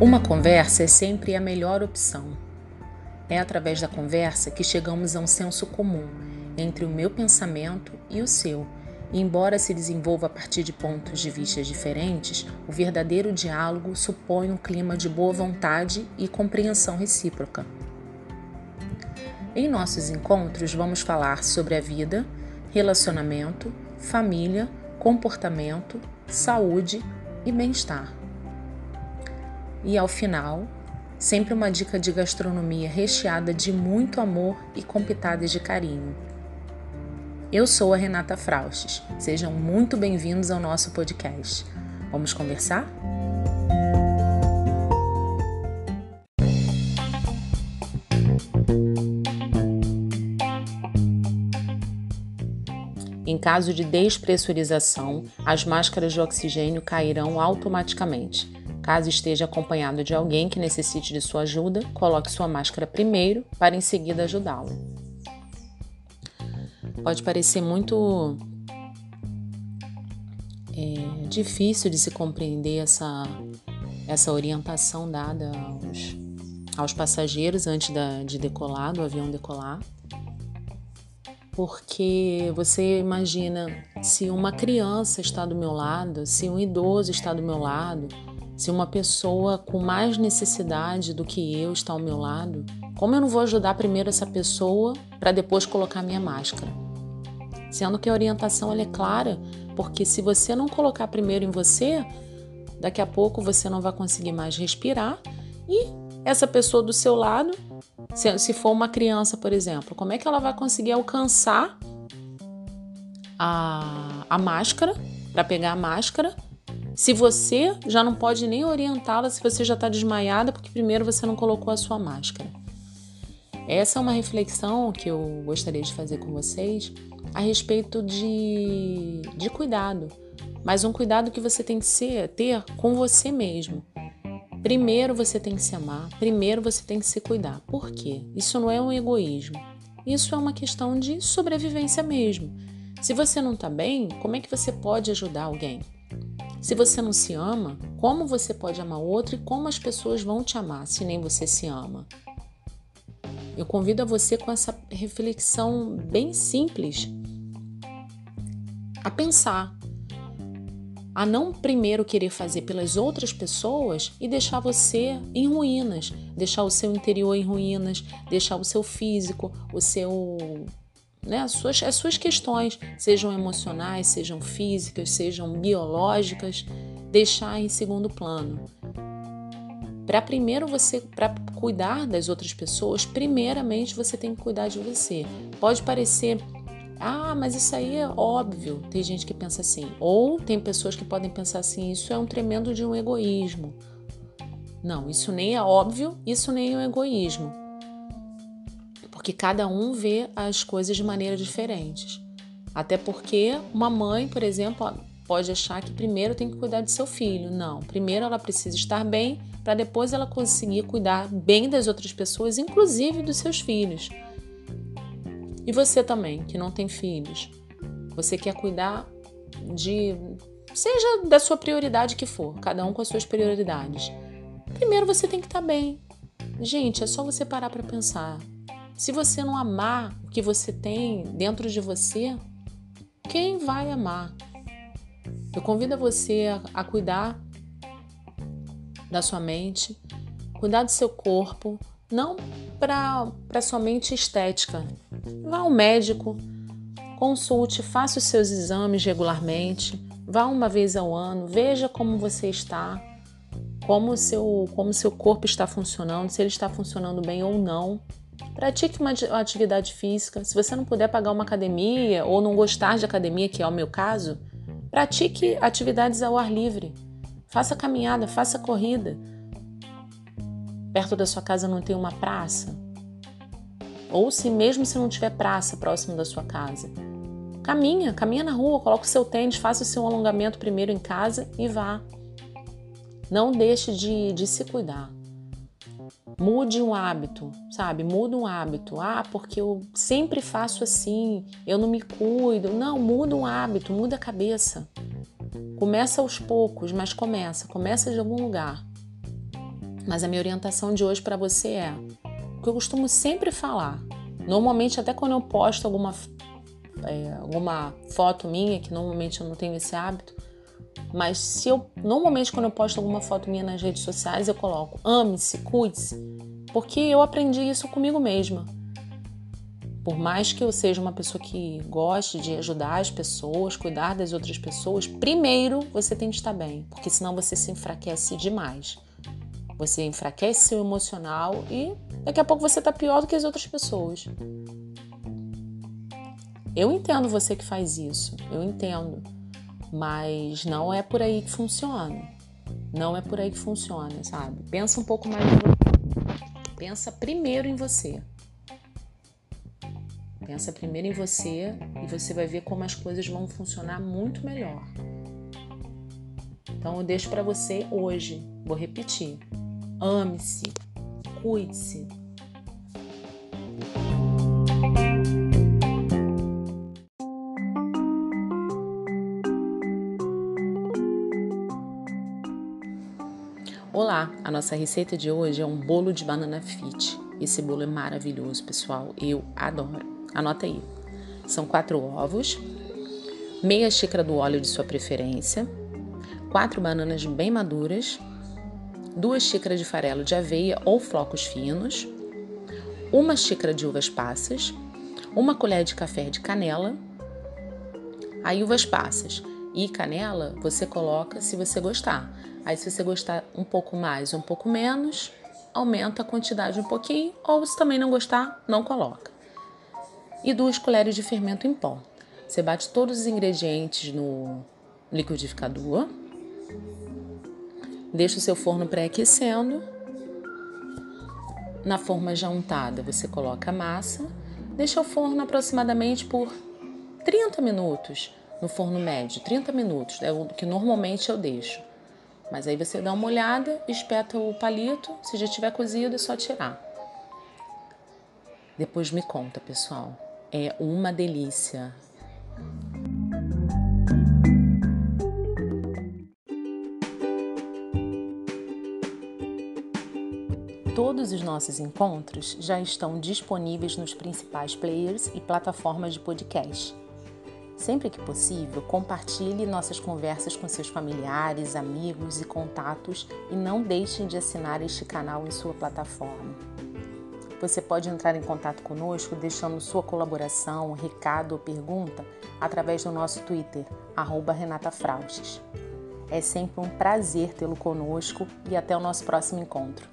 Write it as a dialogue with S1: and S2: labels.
S1: Uma conversa é sempre a melhor opção. É através da conversa que chegamos a um senso comum entre o meu pensamento e o seu. E embora se desenvolva a partir de pontos de vista diferentes, o verdadeiro diálogo supõe um clima de boa vontade e compreensão recíproca. Em nossos encontros, vamos falar sobre a vida, relacionamento, família, comportamento, saúde e bem-estar. E ao final, sempre uma dica de gastronomia recheada de muito amor e com pitadas de carinho. Eu sou a Renata Fraustes. Sejam muito bem-vindos ao nosso podcast. Vamos conversar? Em caso de despressurização, as máscaras de oxigênio cairão automaticamente. Caso esteja acompanhado de alguém que necessite de sua ajuda, coloque sua máscara primeiro para em seguida ajudá-lo. Pode parecer muito é, difícil de se compreender essa, essa orientação dada aos, aos passageiros antes da, de decolar, do avião decolar, porque você imagina se uma criança está do meu lado, se um idoso está do meu lado, se uma pessoa com mais necessidade do que eu está ao meu lado, como eu não vou ajudar primeiro essa pessoa para depois colocar minha máscara? Sendo que a orientação é clara, porque se você não colocar primeiro em você, daqui a pouco você não vai conseguir mais respirar e essa pessoa do seu lado, se, for uma criança, por exemplo, como é que ela vai conseguir alcançar a, a máscara para pegar a máscara se você já não pode nem orientá-la se você já está desmaiada, porque primeiro você não colocou a sua máscara. Essa é uma reflexão que eu gostaria de fazer com vocês a respeito de, de cuidado, mas um cuidado que você tem que ser, ter com você mesmo. Primeiro você tem que se amar, primeiro você tem que se cuidar. Por quê? Isso não é um egoísmo. Isso é uma questão de sobrevivência mesmo. Se você não está bem, como é que você pode ajudar alguém? Se você não se ama, como você pode amar outro e como as pessoas vão te amar se nem você se ama? Eu convido a você com essa reflexão bem simples a pensar, a não primeiro querer fazer pelas outras pessoas e deixar você em ruínas, deixar o seu interior em ruínas, deixar o seu físico, o seu né, as, suas, as suas questões, sejam emocionais, sejam físicas, sejam biológicas, deixar em segundo plano. Para primeiro você, para cuidar das outras pessoas, primeiramente você tem que cuidar de você. Pode parecer, ah, mas isso aí é óbvio. Tem gente que pensa assim, ou tem pessoas que podem pensar assim, isso é um tremendo de um egoísmo. Não, isso nem é óbvio, isso nem é um egoísmo porque cada um vê as coisas de maneira diferentes. Até porque uma mãe, por exemplo, pode achar que primeiro tem que cuidar de seu filho. Não, primeiro ela precisa estar bem para depois ela conseguir cuidar bem das outras pessoas, inclusive dos seus filhos. E você também, que não tem filhos, você quer cuidar de seja da sua prioridade que for, cada um com as suas prioridades. Primeiro você tem que estar bem. Gente, é só você parar para pensar. Se você não amar o que você tem dentro de você, quem vai amar? Eu convido você a, a cuidar da sua mente, cuidar do seu corpo, não para somente estética. Vá ao médico, consulte, faça os seus exames regularmente, vá uma vez ao ano, veja como você está, como o seu, como seu corpo está funcionando, se ele está funcionando bem ou não. Pratique uma atividade física. Se você não puder pagar uma academia ou não gostar de academia, que é o meu caso, pratique atividades ao ar livre. Faça caminhada, faça corrida. Perto da sua casa não tem uma praça? Ou se mesmo se não tiver praça próximo da sua casa, caminha, caminha na rua, coloque o seu tênis, faça o seu alongamento primeiro em casa e vá. Não deixe de, de se cuidar. Mude um hábito, sabe? Muda um hábito. Ah, porque eu sempre faço assim, eu não me cuido. Não, muda um hábito, muda a cabeça. Começa aos poucos, mas começa, começa de algum lugar. Mas a minha orientação de hoje para você é o que eu costumo sempre falar. Normalmente, até quando eu posto alguma, é, alguma foto minha, que normalmente eu não tenho esse hábito, mas se eu, normalmente quando eu posto alguma foto minha nas redes sociais, eu coloco ame-se, cuide-se, porque eu aprendi isso comigo mesma. Por mais que eu seja uma pessoa que goste de ajudar as pessoas, cuidar das outras pessoas, primeiro você tem que estar bem, porque senão você se enfraquece demais. Você enfraquece seu emocional e daqui a pouco você está pior do que as outras pessoas. Eu entendo você que faz isso, eu entendo. Mas não é por aí que funciona. Não é por aí que funciona, sabe? Pensa um pouco mais em você. Pensa primeiro em você. Pensa primeiro em você e você vai ver como as coisas vão funcionar muito melhor. Então eu deixo para você hoje, vou repetir. Ame-se, cuide-se, Olá, a nossa receita de hoje é um bolo de banana fit. Esse bolo é maravilhoso, pessoal. Eu adoro. Anota aí. São quatro ovos, meia xícara do óleo de sua preferência, quatro bananas bem maduras, duas xícaras de farelo de aveia ou flocos finos, uma xícara de uvas passas, uma colher de café de canela. Aí uvas passas e canela você coloca se você gostar. Aí, se você gostar um pouco mais, um pouco menos, aumenta a quantidade um pouquinho, ou se também não gostar, não coloca. E duas colheres de fermento em pó. Você bate todos os ingredientes no liquidificador, deixa o seu forno pré-aquecendo. Na forma já untada, você coloca a massa, deixa o forno aproximadamente por 30 minutos no forno médio, 30 minutos, é o que normalmente eu deixo. Mas aí você dá uma olhada, espeta o palito, se já tiver cozido é só tirar. Depois me conta, pessoal. É uma delícia. Todos os nossos encontros já estão disponíveis nos principais players e plataformas de podcast. Sempre que possível, compartilhe nossas conversas com seus familiares, amigos e contatos e não deixem de assinar este canal em sua plataforma. Você pode entrar em contato conosco deixando sua colaboração, recado ou pergunta através do nosso Twitter, @renatafraustes. É sempre um prazer tê-lo conosco e até o nosso próximo encontro.